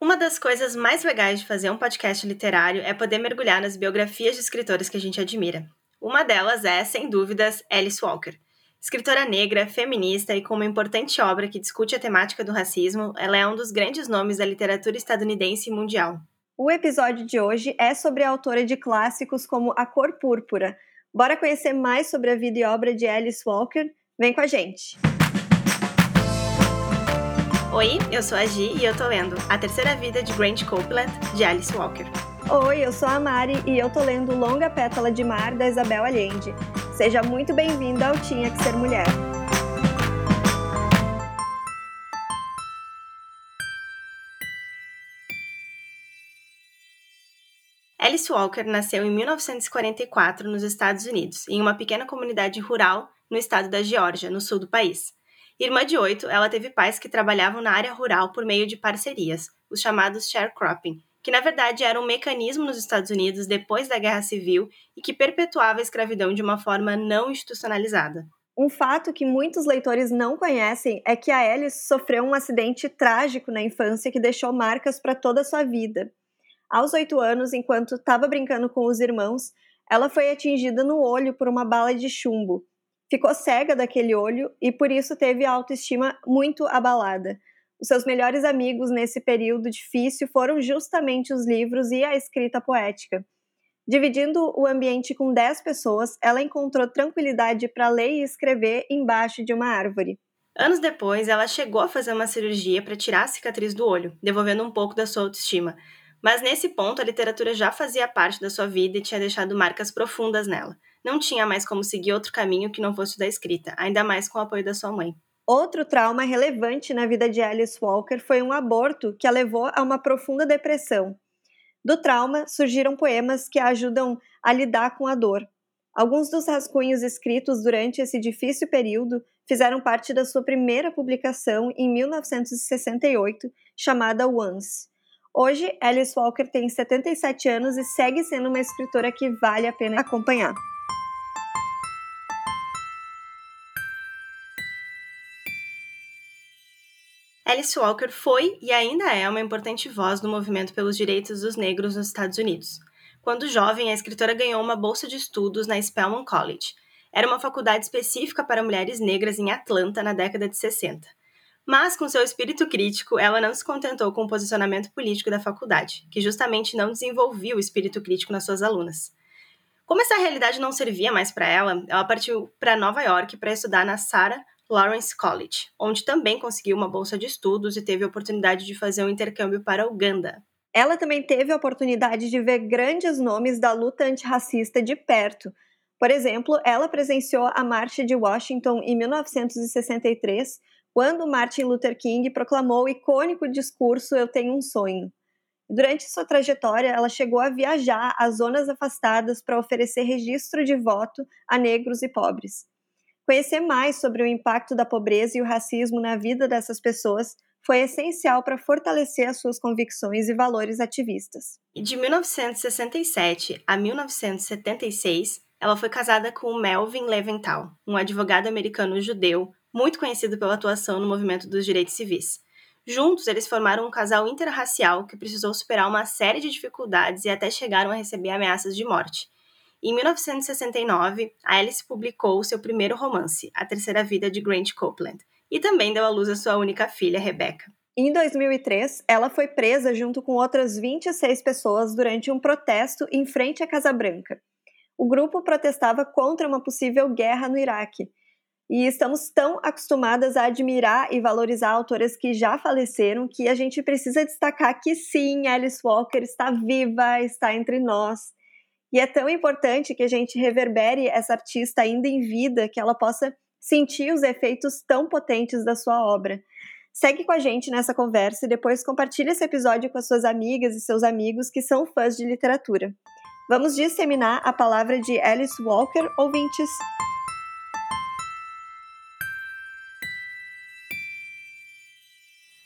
Uma das coisas mais legais de fazer um podcast literário é poder mergulhar nas biografias de escritores que a gente admira. Uma delas é, sem dúvidas, Alice Walker. Escritora negra, feminista e com uma importante obra que discute a temática do racismo, ela é um dos grandes nomes da literatura estadunidense e mundial. O episódio de hoje é sobre a autora de clássicos como A Cor Púrpura. Bora conhecer mais sobre a vida e obra de Alice Walker? Vem com a gente! Oi, eu sou a Gi e eu tô lendo A Terceira Vida de Grant Copeland, de Alice Walker. Oi, eu sou a Mari e eu tô lendo Longa Pétala de Mar, da Isabel Allende. Seja muito bem-vinda ao Tinha Que Ser Mulher. Alice Walker nasceu em 1944 nos Estados Unidos, em uma pequena comunidade rural no estado da Geórgia, no sul do país. Irmã de oito, ela teve pais que trabalhavam na área rural por meio de parcerias, os chamados sharecropping, que na verdade era um mecanismo nos Estados Unidos depois da Guerra Civil e que perpetuava a escravidão de uma forma não institucionalizada. Um fato que muitos leitores não conhecem é que a Alice sofreu um acidente trágico na infância que deixou marcas para toda a sua vida. Aos oito anos, enquanto estava brincando com os irmãos, ela foi atingida no olho por uma bala de chumbo ficou cega daquele olho e por isso teve a autoestima muito abalada. Os seus melhores amigos nesse período difícil foram justamente os livros e a escrita poética. Dividindo o ambiente com 10 pessoas, ela encontrou tranquilidade para ler e escrever embaixo de uma árvore. Anos depois, ela chegou a fazer uma cirurgia para tirar a cicatriz do olho, devolvendo um pouco da sua autoestima. Mas nesse ponto, a literatura já fazia parte da sua vida e tinha deixado marcas profundas nela não tinha mais como seguir outro caminho que não fosse da escrita, ainda mais com o apoio da sua mãe. Outro trauma relevante na vida de Alice Walker foi um aborto que a levou a uma profunda depressão. Do trauma surgiram poemas que a ajudam a lidar com a dor. Alguns dos rascunhos escritos durante esse difícil período fizeram parte da sua primeira publicação em 1968, chamada Once. Hoje, Alice Walker tem 77 anos e segue sendo uma escritora que vale a pena acompanhar. Alice Walker foi e ainda é uma importante voz no movimento pelos direitos dos negros nos Estados Unidos. Quando jovem, a escritora ganhou uma bolsa de estudos na Spelman College. Era uma faculdade específica para mulheres negras em Atlanta na década de 60. Mas, com seu espírito crítico, ela não se contentou com o posicionamento político da faculdade, que justamente não desenvolvia o espírito crítico nas suas alunas. Como essa realidade não servia mais para ela, ela partiu para Nova York para estudar na Sarah Lawrence College, onde também conseguiu uma bolsa de estudos e teve a oportunidade de fazer um intercâmbio para Uganda. Ela também teve a oportunidade de ver grandes nomes da luta antirracista de perto. Por exemplo, ela presenciou a Marcha de Washington em 1963, quando Martin Luther King proclamou o icônico discurso Eu Tenho um Sonho. Durante sua trajetória, ela chegou a viajar às zonas afastadas para oferecer registro de voto a negros e pobres. Conhecer mais sobre o impacto da pobreza e o racismo na vida dessas pessoas foi essencial para fortalecer as suas convicções e valores ativistas. De 1967 a 1976, ela foi casada com Melvin Leventhal, um advogado americano judeu muito conhecido pela atuação no movimento dos direitos civis. Juntos, eles formaram um casal interracial que precisou superar uma série de dificuldades e até chegaram a receber ameaças de morte. Em 1969, Alice publicou seu primeiro romance, A Terceira Vida de Grant Copeland, e também deu à luz a sua única filha, Rebecca. Em 2003, ela foi presa junto com outras 26 pessoas durante um protesto em frente à Casa Branca. O grupo protestava contra uma possível guerra no Iraque. E estamos tão acostumadas a admirar e valorizar autoras que já faleceram que a gente precisa destacar que sim, Alice Walker está viva, está entre nós e é tão importante que a gente reverbere essa artista ainda em vida, que ela possa sentir os efeitos tão potentes da sua obra. Segue com a gente nessa conversa e depois compartilhe esse episódio com as suas amigas e seus amigos que são fãs de literatura. Vamos disseminar a palavra de Alice Walker, ouvintes.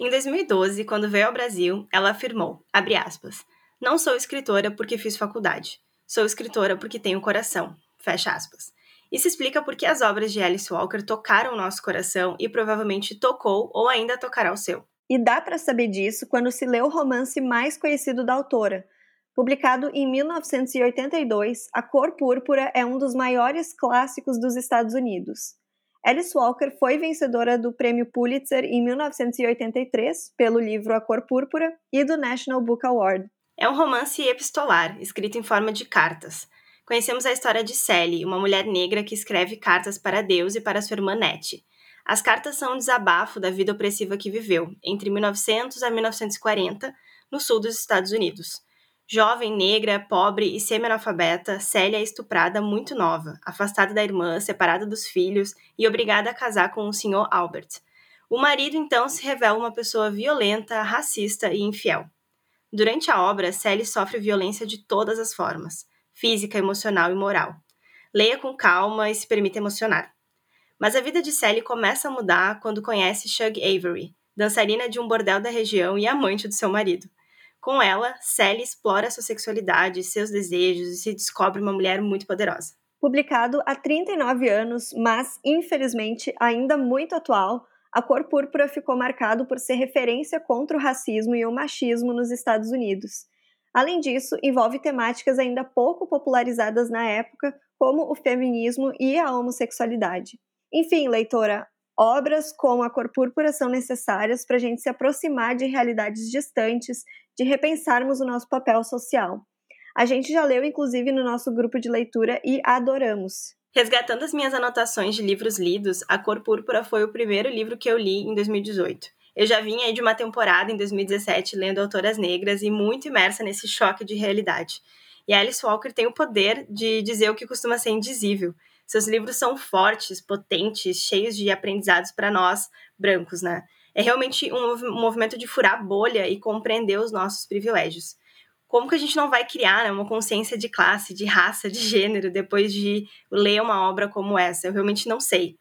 Em 2012, quando veio ao Brasil, ela afirmou, aspas, não sou escritora porque fiz faculdade. Sou escritora porque tenho coração. Fecha aspas. Isso explica por que as obras de Alice Walker tocaram o nosso coração e provavelmente tocou ou ainda tocará o seu. E dá para saber disso quando se lê o romance mais conhecido da autora. Publicado em 1982, A Cor Púrpura é um dos maiores clássicos dos Estados Unidos. Alice Walker foi vencedora do Prêmio Pulitzer em 1983 pelo livro A Cor Púrpura e do National Book Award. É um romance epistolar, escrito em forma de cartas. Conhecemos a história de Sally, uma mulher negra que escreve cartas para Deus e para sua irmã Nettie. As cartas são um desabafo da vida opressiva que viveu, entre 1900 a 1940, no sul dos Estados Unidos. Jovem, negra, pobre e semi-analfabeta, Célia é estuprada muito nova, afastada da irmã, separada dos filhos e obrigada a casar com o Sr. Albert. O marido então se revela uma pessoa violenta, racista e infiel. Durante a obra, Sally sofre violência de todas as formas: física, emocional e moral. Leia com calma e se permita emocionar. Mas a vida de Sally começa a mudar quando conhece Shug Avery, dançarina de um bordel da região e amante do seu marido. Com ela, Sally explora sua sexualidade, seus desejos e se descobre uma mulher muito poderosa. Publicado há 39 anos, mas infelizmente ainda muito atual, A Cor Púrpura ficou marcado por ser referência contra o racismo e o machismo nos Estados Unidos. Além disso, envolve temáticas ainda pouco popularizadas na época, como o feminismo e a homossexualidade. Enfim, leitora, obras como A Cor Púrpura são necessárias para a gente se aproximar de realidades distantes, de repensarmos o nosso papel social. A gente já leu, inclusive, no nosso grupo de leitura e adoramos. Resgatando as minhas anotações de livros lidos, A Cor Púrpura foi o primeiro livro que eu li em 2018. Eu já vinha de uma temporada em 2017 lendo autoras negras e muito imersa nesse choque de realidade. E Alice Walker tem o poder de dizer o que costuma ser indizível. Seus livros são fortes, potentes, cheios de aprendizados para nós, brancos, né? É realmente um movimento de furar bolha e compreender os nossos privilégios. Como que a gente não vai criar né, uma consciência de classe, de raça, de gênero depois de ler uma obra como essa? Eu realmente não sei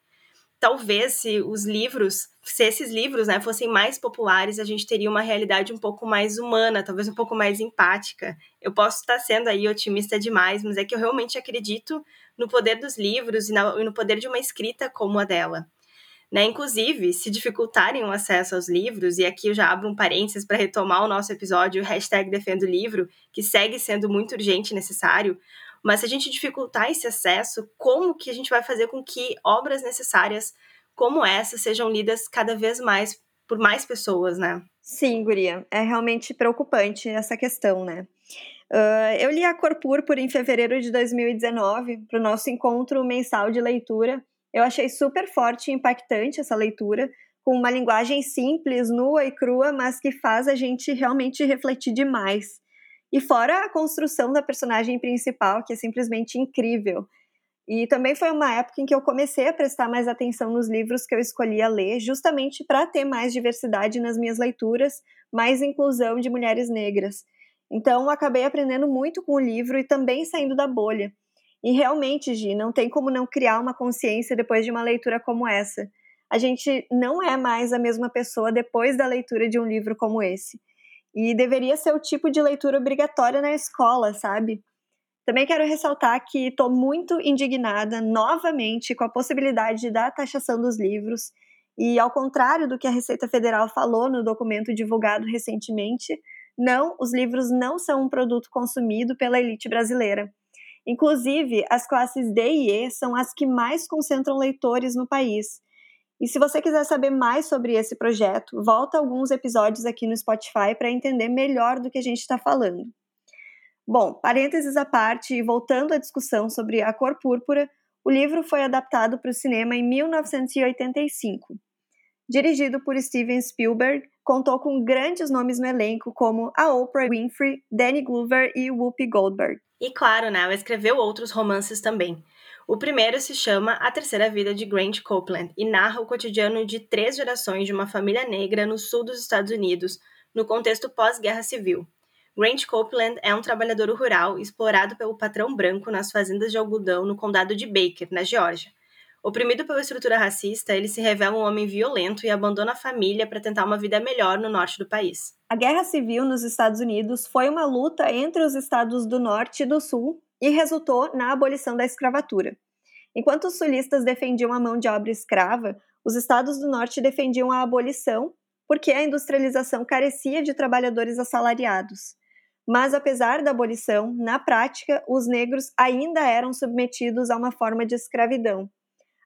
talvez se os livros, se esses livros né, fossem mais populares, a gente teria uma realidade um pouco mais humana, talvez um pouco mais empática. Eu posso estar sendo aí otimista demais, mas é que eu realmente acredito no poder dos livros e, e no poder de uma escrita como a dela. Né? Inclusive, se dificultarem o acesso aos livros, e aqui eu já abro um parênteses para retomar o nosso episódio, hashtag Defendo Livro, que segue sendo muito urgente e necessário, mas se a gente dificultar esse acesso, como que a gente vai fazer com que obras necessárias como essa sejam lidas cada vez mais por mais pessoas, né? Sim, Guria. É realmente preocupante essa questão, né? Uh, eu li A Cor Púrpura em fevereiro de 2019 para o nosso encontro mensal de leitura. Eu achei super forte e impactante essa leitura, com uma linguagem simples, nua e crua, mas que faz a gente realmente refletir demais. E fora a construção da personagem principal, que é simplesmente incrível. E também foi uma época em que eu comecei a prestar mais atenção nos livros que eu escolhia ler, justamente para ter mais diversidade nas minhas leituras, mais inclusão de mulheres negras. Então, acabei aprendendo muito com o livro e também saindo da bolha. E realmente, Gi, não tem como não criar uma consciência depois de uma leitura como essa. A gente não é mais a mesma pessoa depois da leitura de um livro como esse. E deveria ser o tipo de leitura obrigatória na escola, sabe? Também quero ressaltar que estou muito indignada novamente com a possibilidade da taxação dos livros. E, ao contrário do que a Receita Federal falou no documento divulgado recentemente, não, os livros não são um produto consumido pela elite brasileira. Inclusive, as classes D e E são as que mais concentram leitores no país. E se você quiser saber mais sobre esse projeto, volta alguns episódios aqui no Spotify para entender melhor do que a gente está falando. Bom, parênteses à parte e voltando à discussão sobre a cor púrpura, o livro foi adaptado para o cinema em 1985. Dirigido por Steven Spielberg, contou com grandes nomes no elenco como a Oprah Winfrey, Danny Glover e Whoopi Goldberg. E claro, né, ela escreveu outros romances também. O primeiro se chama A Terceira Vida de Grant Copeland e narra o cotidiano de três gerações de uma família negra no sul dos Estados Unidos, no contexto pós-guerra civil. Grant Copeland é um trabalhador rural explorado pelo patrão branco nas fazendas de algodão no condado de Baker, na Geórgia. Oprimido pela estrutura racista, ele se revela um homem violento e abandona a família para tentar uma vida melhor no norte do país. A Guerra Civil nos Estados Unidos foi uma luta entre os estados do norte e do sul e resultou na abolição da escravatura. Enquanto os sulistas defendiam a mão de obra escrava, os estados do norte defendiam a abolição, porque a industrialização carecia de trabalhadores assalariados. Mas, apesar da abolição, na prática, os negros ainda eram submetidos a uma forma de escravidão.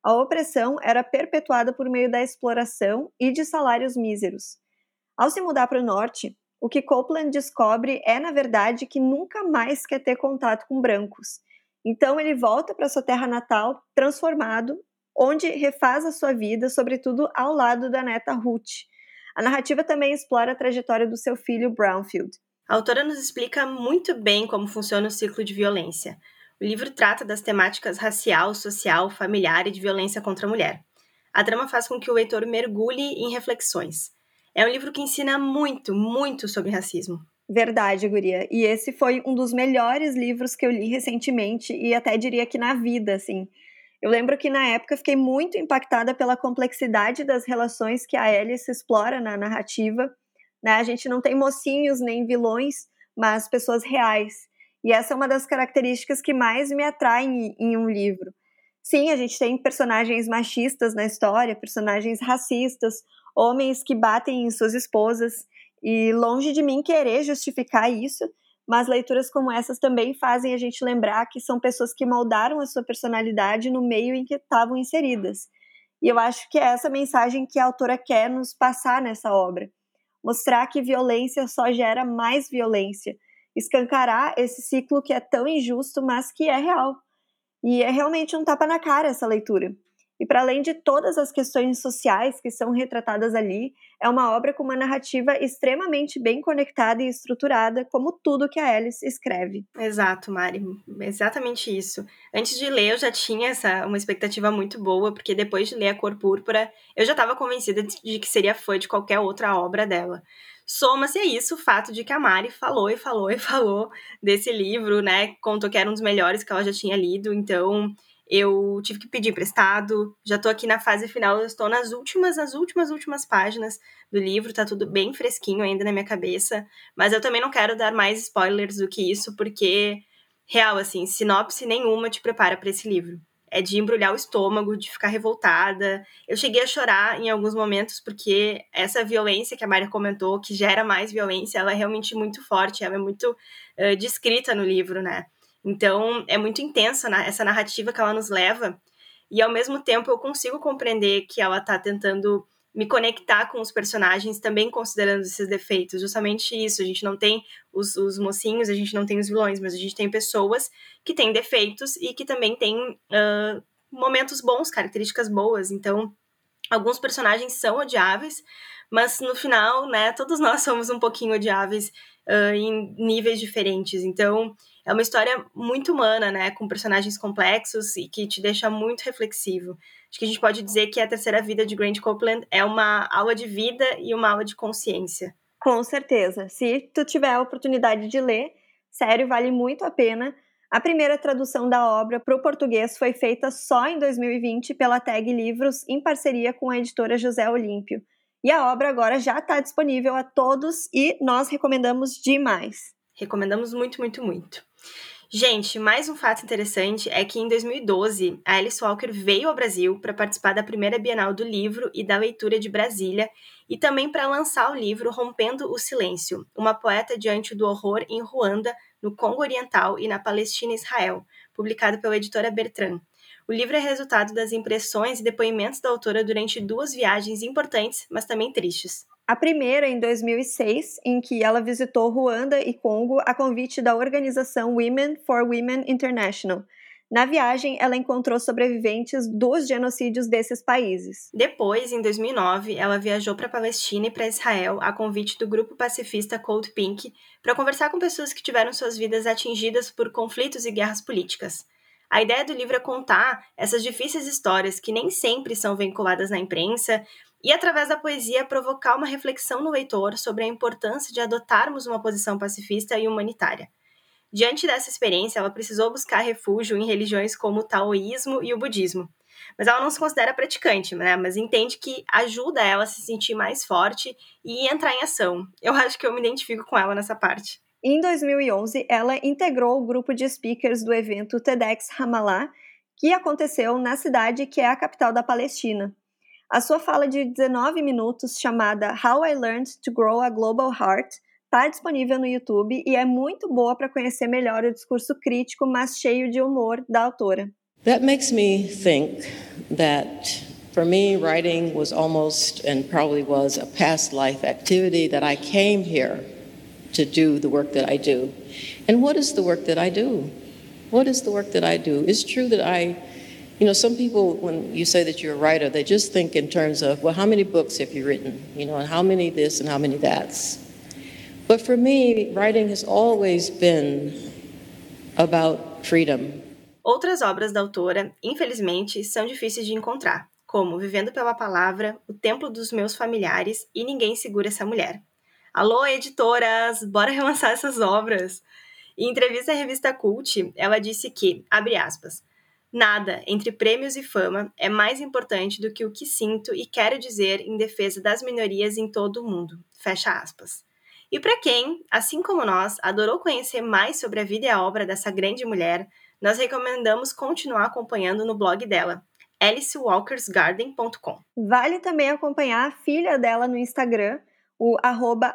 A opressão era perpetuada por meio da exploração e de salários míseros. Ao se mudar para o norte, o que Copeland descobre é, na verdade, que nunca mais quer ter contato com brancos. Então ele volta para sua terra natal transformado, onde refaz a sua vida, sobretudo ao lado da neta Ruth. A narrativa também explora a trajetória do seu filho Brownfield. A autora nos explica muito bem como funciona o ciclo de violência. O livro trata das temáticas racial, social, familiar e de violência contra a mulher. A trama faz com que o leitor mergulhe em reflexões. É um livro que ensina muito, muito sobre racismo. Verdade, Guria. E esse foi um dos melhores livros que eu li recentemente e até diria que na vida, assim. Eu lembro que na época fiquei muito impactada pela complexidade das relações que a Alice explora na narrativa. Né? A gente não tem mocinhos nem vilões, mas pessoas reais. E essa é uma das características que mais me atraem em um livro. Sim, a gente tem personagens machistas na história, personagens racistas, homens que batem em suas esposas, e longe de mim querer justificar isso, mas leituras como essas também fazem a gente lembrar que são pessoas que moldaram a sua personalidade no meio em que estavam inseridas. E eu acho que é essa mensagem que a autora quer nos passar nessa obra. Mostrar que violência só gera mais violência. Escancarar esse ciclo que é tão injusto, mas que é real. E é realmente um tapa na cara essa leitura. E para além de todas as questões sociais que são retratadas ali, é uma obra com uma narrativa extremamente bem conectada e estruturada, como tudo que a Alice escreve. Exato, Mari, exatamente isso. Antes de ler, eu já tinha essa uma expectativa muito boa, porque depois de ler A Cor Púrpura, eu já estava convencida de que seria fã de qualquer outra obra dela. Soma-se a isso o fato de que a Mari falou e falou e falou desse livro, né? Contou que era um dos melhores que ela já tinha lido, então eu tive que pedir emprestado, já tô aqui na fase final, estou nas últimas, nas últimas, últimas páginas do livro, tá tudo bem fresquinho ainda na minha cabeça, mas eu também não quero dar mais spoilers do que isso, porque, real, assim, sinopse nenhuma te prepara para esse livro. É de embrulhar o estômago, de ficar revoltada. Eu cheguei a chorar em alguns momentos, porque essa violência que a Maria comentou, que gera mais violência, ela é realmente muito forte, ela é muito uh, descrita no livro, né? Então, é muito intensa né, essa narrativa que ela nos leva, e ao mesmo tempo eu consigo compreender que ela está tentando me conectar com os personagens, também considerando esses defeitos. Justamente isso, a gente não tem os, os mocinhos, a gente não tem os vilões, mas a gente tem pessoas que têm defeitos e que também têm uh, momentos bons, características boas. Então, alguns personagens são odiáveis, mas no final, né, todos nós somos um pouquinho odiáveis uh, em níveis diferentes. Então, é uma história muito humana, né? Com personagens complexos e que te deixa muito reflexivo. Acho que a gente pode dizer que a terceira vida de Grant Copeland é uma aula de vida e uma aula de consciência. Com certeza. Se tu tiver a oportunidade de ler, sério, vale muito a pena. A primeira tradução da obra para o português foi feita só em 2020 pela Tag Livros, em parceria com a editora José Olímpio. E a obra agora já está disponível a todos e nós recomendamos demais. Recomendamos muito, muito, muito. Gente, mais um fato interessante é que em 2012, a Alice Walker veio ao Brasil para participar da primeira Bienal do Livro e da Leitura de Brasília e também para lançar o livro Rompendo o Silêncio, uma poeta diante do horror em Ruanda, no Congo Oriental e na Palestina e Israel, publicado pela editora Bertrand. O livro é resultado das impressões e depoimentos da autora durante duas viagens importantes, mas também tristes. A primeira em 2006, em que ela visitou Ruanda e Congo a convite da organização Women for Women International. Na viagem, ela encontrou sobreviventes dos genocídios desses países. Depois, em 2009, ela viajou para a Palestina e para Israel a convite do grupo pacifista Cold Pink para conversar com pessoas que tiveram suas vidas atingidas por conflitos e guerras políticas. A ideia do livro é contar essas difíceis histórias que nem sempre são vinculadas na imprensa e, através da poesia, provocar uma reflexão no leitor sobre a importância de adotarmos uma posição pacifista e humanitária. Diante dessa experiência, ela precisou buscar refúgio em religiões como o taoísmo e o budismo. Mas ela não se considera praticante, né? mas entende que ajuda ela a se sentir mais forte e entrar em ação. Eu acho que eu me identifico com ela nessa parte. Em 2011, ela integrou o grupo de speakers do evento TEDx Ramallah, que aconteceu na cidade que é a capital da Palestina. A sua fala de 19 minutos, chamada How I Learned to Grow a Global Heart, está disponível no YouTube e é muito boa para conhecer melhor o discurso crítico, mas cheio de humor da autora. That makes me think that for me, writing was almost and probably was a past life activity that I came here to do the work that I do. And what is the work that I do? What is the work that I do? It's true that I You know, some people, when you say that you're a writer, they just think in terms of, well, how many books have you written? You know, and how many this and how many that's. But for me, writing has always been about freedom. Outras obras da autora, infelizmente, são difíceis de encontrar, como Vivendo pela Palavra, O Templo dos Meus Familiares e Ninguém Segura Essa Mulher. Alô, editoras, bora relançar essas obras! Em entrevista à revista Cult, ela disse que, abre aspas, Nada entre prêmios e fama é mais importante do que o que sinto e quero dizer em defesa das minorias em todo o mundo. Fecha aspas. E para quem, assim como nós, adorou conhecer mais sobre a vida e a obra dessa grande mulher, nós recomendamos continuar acompanhando no blog dela, alicewalkersgarden.com. Vale também acompanhar a filha dela no Instagram, o arroba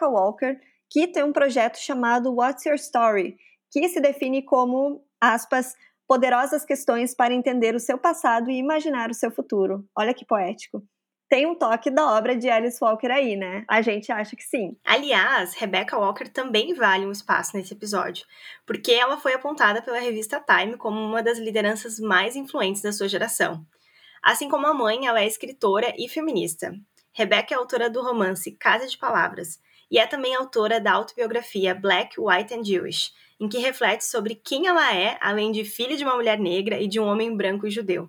Walker, que tem um projeto chamado What's Your Story, que se define como, aspas, poderosas questões para entender o seu passado e imaginar o seu futuro. Olha que poético. Tem um toque da obra de Alice Walker aí, né? A gente acha que sim. Aliás, Rebecca Walker também vale um espaço nesse episódio, porque ela foi apontada pela revista Time como uma das lideranças mais influentes da sua geração. Assim como a mãe, ela é escritora e feminista. Rebecca é autora do romance Casa de Palavras e é também autora da autobiografia Black, White and Jewish, em que reflete sobre quem ela é, além de filha de uma mulher negra e de um homem branco e judeu.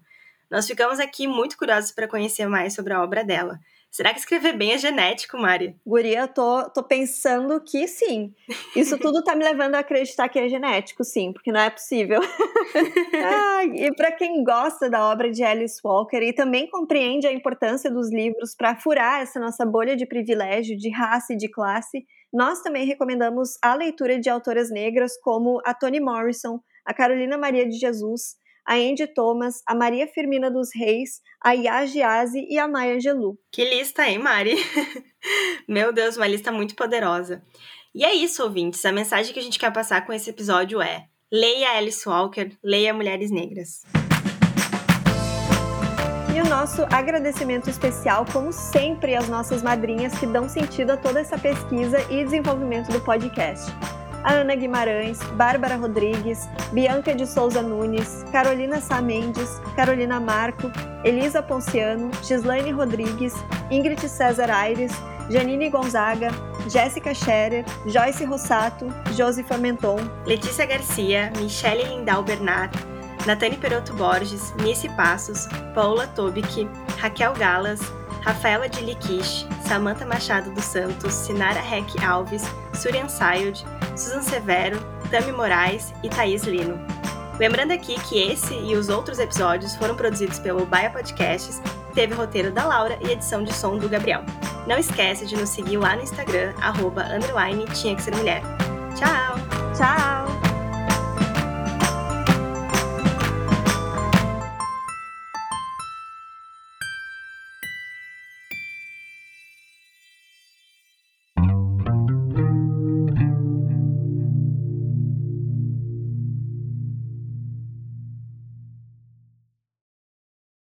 Nós ficamos aqui muito curiosos para conhecer mais sobre a obra dela. Será que escrever bem é genético, Mari? Guria, tô, tô pensando que sim. Isso tudo tá me levando a acreditar que é genético, sim, porque não é possível. ah, e para quem gosta da obra de Alice Walker e também compreende a importância dos livros para furar essa nossa bolha de privilégio, de raça e de classe, nós também recomendamos a leitura de autoras negras como a Toni Morrison, a Carolina Maria de Jesus, a Andy Thomas, a Maria Firmina dos Reis, a Yagi Azi e a Maya Angelou. Que lista, hein, Mari? Meu Deus, uma lista muito poderosa. E é isso, ouvintes. A mensagem que a gente quer passar com esse episódio é: leia Alice Walker, leia Mulheres Negras. E o nosso agradecimento especial, como sempre, às nossas madrinhas que dão sentido a toda essa pesquisa e desenvolvimento do podcast. Ana Guimarães, Bárbara Rodrigues, Bianca de Souza Nunes, Carolina Sá Mendes, Carolina Marco, Elisa Ponciano, Gislaine Rodrigues, Ingrid César Aires, Janine Gonzaga, Jéssica Scherer, Joyce Rossato, Josifa Menton, Letícia Garcia, Michele Lindau Bernat, Natane Peroto Borges, Nice Passos, Paula Tobic, Raquel Galas, Rafaela de Liquiche, Samantha Machado dos Santos, Sinara Heck Alves, Surian Sayod, Susan Severo, Tami Moraes e Thaís Lino. Lembrando aqui que esse e os outros episódios foram produzidos pelo Baia Podcasts, teve roteiro da Laura e edição de som do Gabriel. Não esquece de nos seguir lá no Instagram, arroba, tinha que ser mulher. Tchau! Tchau!